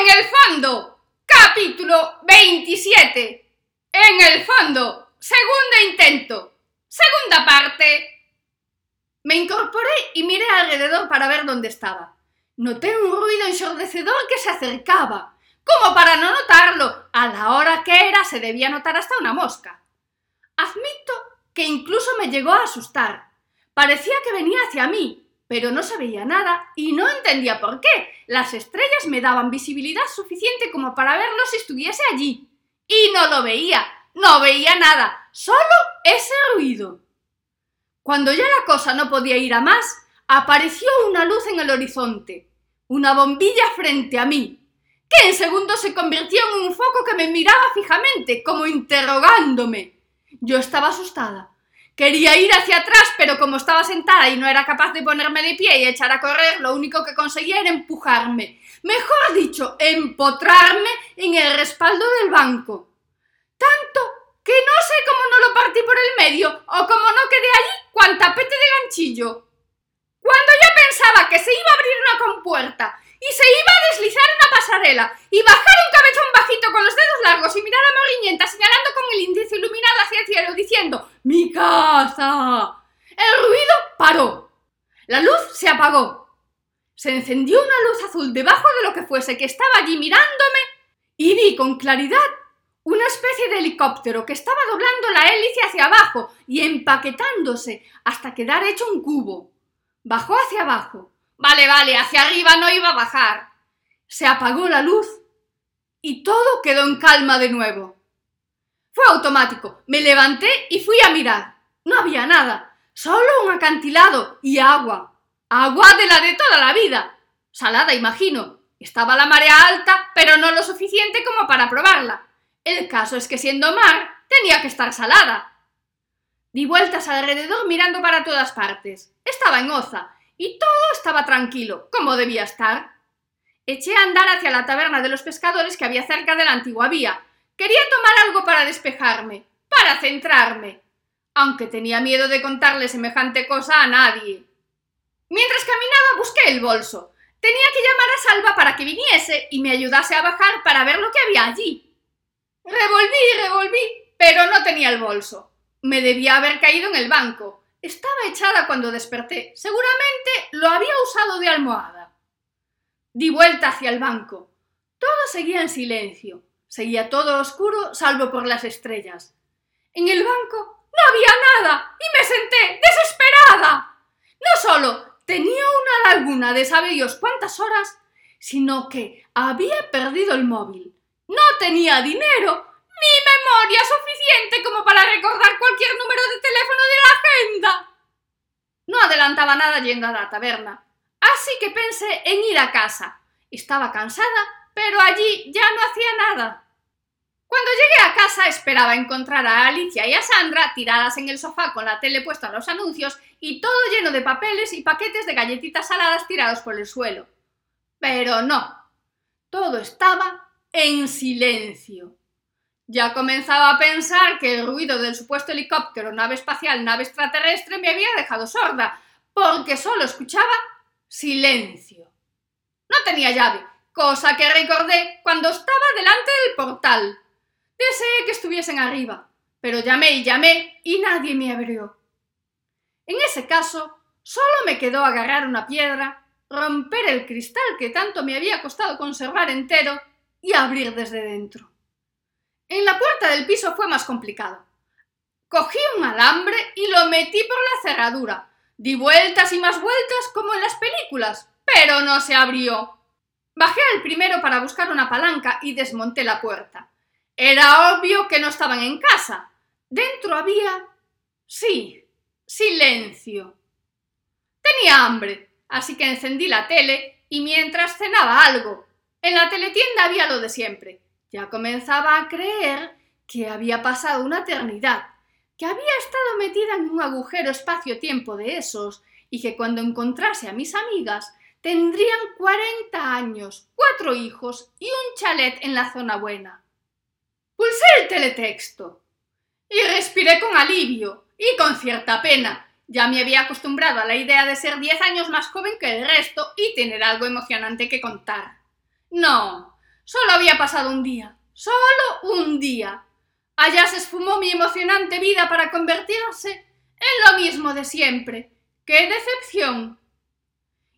En el fondo, capítulo 27. En el fondo, segundo intento, segunda parte. Me incorporé y miré alrededor para ver dónde estaba. Noté un ruido ensordecedor que se acercaba. Como para no notarlo, a la hora que era se debía notar hasta una mosca. Admito que incluso me llegó a asustar. Parecía que venía hacia mí, pero no se veía nada y no entendía por qué. Las estrellas me daban visibilidad suficiente como para verlo si estuviese allí. Y no lo veía, no veía nada, solo ese ruido. Cuando ya la cosa no podía ir a más, apareció una luz en el horizonte, una bombilla frente a mí, que en segundos se convirtió en un foco que me miraba fijamente, como interrogándome. Yo estaba asustada. Quería ir hacia atrás, pero como estaba sentada y no era capaz de ponerme de pie y echar a correr, lo único que conseguía era empujarme. Mejor dicho, empotrarme en el respaldo del banco. Tanto que no sé cómo no lo partí por el medio o cómo no quedé allí cuan tapete de ganchillo. Que se iba a abrir una compuerta y se iba a deslizar una pasarela y bajar un cabezón bajito con los dedos largos y mirada morriñenta señalando con el índice iluminado hacia el cielo diciendo ¡Mi casa! El ruido paró. La luz se apagó. Se encendió una luz azul debajo de lo que fuese que estaba allí mirándome y vi con claridad una especie de helicóptero que estaba doblando la hélice hacia abajo y empaquetándose hasta quedar hecho un cubo. Bajó hacia abajo. Vale, vale, hacia arriba no iba a bajar. Se apagó la luz y todo quedó en calma de nuevo. Fue automático. Me levanté y fui a mirar. No había nada, solo un acantilado y agua. Agua de la de toda la vida. Salada, imagino. Estaba la marea alta, pero no lo suficiente como para probarla. El caso es que siendo mar, tenía que estar salada. Di vueltas alrededor mirando para todas partes. Estaba en Oza, y todo estaba tranquilo, como debía estar. Eché a andar hacia la taberna de los pescadores que había cerca de la antigua vía. Quería tomar algo para despejarme, para centrarme, aunque tenía miedo de contarle semejante cosa a nadie. Mientras caminaba busqué el bolso. Tenía que llamar a Salva para que viniese y me ayudase a bajar para ver lo que había allí. Revolví y revolví, pero no tenía el bolso. Me debía haber caído en el banco. Estaba echada cuando desperté. Seguramente lo había usado de almohada. Di vuelta hacia el banco. Todo seguía en silencio. Seguía todo oscuro, salvo por las estrellas. En el banco no había nada y me senté desesperada. No solo tenía una laguna de sabe cuántas horas, sino que había perdido el móvil. No tenía dinero ni memoria suficiente como para recordar cualquier número de teléfono de la agenda. No adelantaba nada yendo a la taberna, así que pensé en ir a casa. Estaba cansada, pero allí ya no hacía nada. Cuando llegué a casa esperaba encontrar a Alicia y a Sandra tiradas en el sofá con la tele puesta en los anuncios y todo lleno de papeles y paquetes de galletitas saladas tirados por el suelo. Pero no. Todo estaba en silencio. Ya comenzaba a pensar que el ruido del supuesto helicóptero, nave espacial, nave extraterrestre me había dejado sorda, porque solo escuchaba silencio. No tenía llave, cosa que recordé cuando estaba delante del portal. Deseé que estuviesen arriba, pero llamé y llamé y nadie me abrió. En ese caso, solo me quedó agarrar una piedra, romper el cristal que tanto me había costado conservar entero y abrir desde dentro. En la puerta del piso fue más complicado. Cogí un alambre y lo metí por la cerradura. Di vueltas y más vueltas como en las películas, pero no se abrió. Bajé al primero para buscar una palanca y desmonté la puerta. Era obvio que no estaban en casa. Dentro había... sí, silencio. Tenía hambre, así que encendí la tele y mientras cenaba algo, en la teletienda había lo de siempre. Ya comenzaba a creer que había pasado una eternidad, que había estado metida en un agujero espacio-tiempo de esos, y que cuando encontrase a mis amigas tendrían cuarenta años, cuatro hijos y un chalet en la zona buena. Pulsé el teletexto y respiré con alivio y con cierta pena. Ya me había acostumbrado a la idea de ser diez años más joven que el resto y tener algo emocionante que contar. No, Solo había pasado un día, solo un día. Allá se esfumó mi emocionante vida para convertirse en lo mismo de siempre. ¡Qué decepción!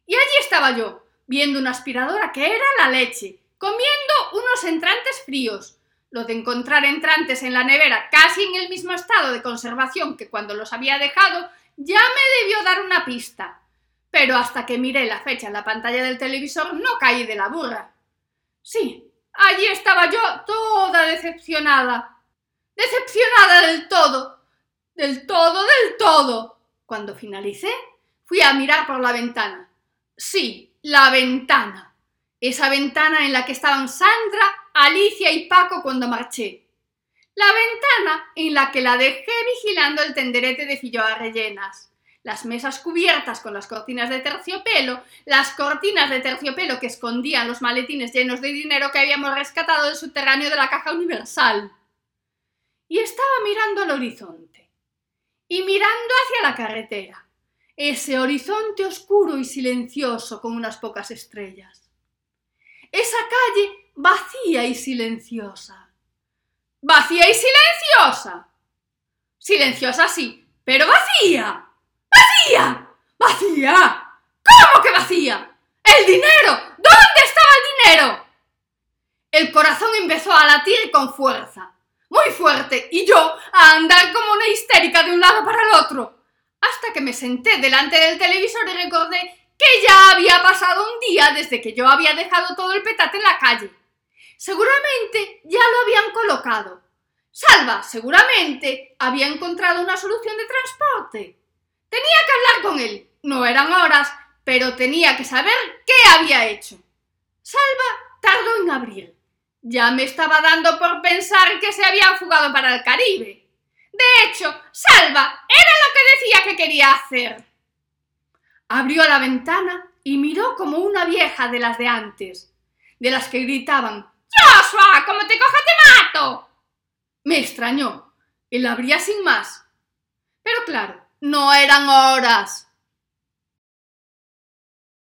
Y allí estaba yo, viendo una aspiradora que era la leche, comiendo unos entrantes fríos. Lo de encontrar entrantes en la nevera casi en el mismo estado de conservación que cuando los había dejado ya me debió dar una pista. Pero hasta que miré la fecha en la pantalla del televisor no caí de la burra. Sí, allí estaba yo toda decepcionada. Decepcionada del todo. Del todo, del todo. Cuando finalicé, fui a mirar por la ventana. Sí, la ventana. Esa ventana en la que estaban Sandra, Alicia y Paco cuando marché. La ventana en la que la dejé vigilando el tenderete de filloas rellenas. Las mesas cubiertas con las cortinas de terciopelo, las cortinas de terciopelo que escondían los maletines llenos de dinero que habíamos rescatado del subterráneo de la caja universal. Y estaba mirando al horizonte. Y mirando hacia la carretera. Ese horizonte oscuro y silencioso con unas pocas estrellas. Esa calle vacía y silenciosa Vacía y silenciosa. Silenciosa sí, pero vacía. ¡Vacía! ¡Vacía! ¿Cómo que vacía? ¡El dinero! ¿Dónde estaba el dinero? El corazón empezó a latir con fuerza, muy fuerte, y yo a andar como una histérica de un lado para el otro, hasta que me senté delante del televisor y recordé que ya había pasado un día desde que yo había dejado todo el petate en la calle. Seguramente ya lo habían colocado. Salva, seguramente, había encontrado una solución de transporte. Tenía que hablar con él. No eran horas, pero tenía que saber qué había hecho. Salva tardó en abrir. Ya me estaba dando por pensar que se había fugado para el Caribe. De hecho, Salva era lo que decía que quería hacer. Abrió la ventana y miró como una vieja de las de antes, de las que gritaban Joshua, como te coja te mato. Me extrañó. Él abría sin más. Pero claro, no eran horas.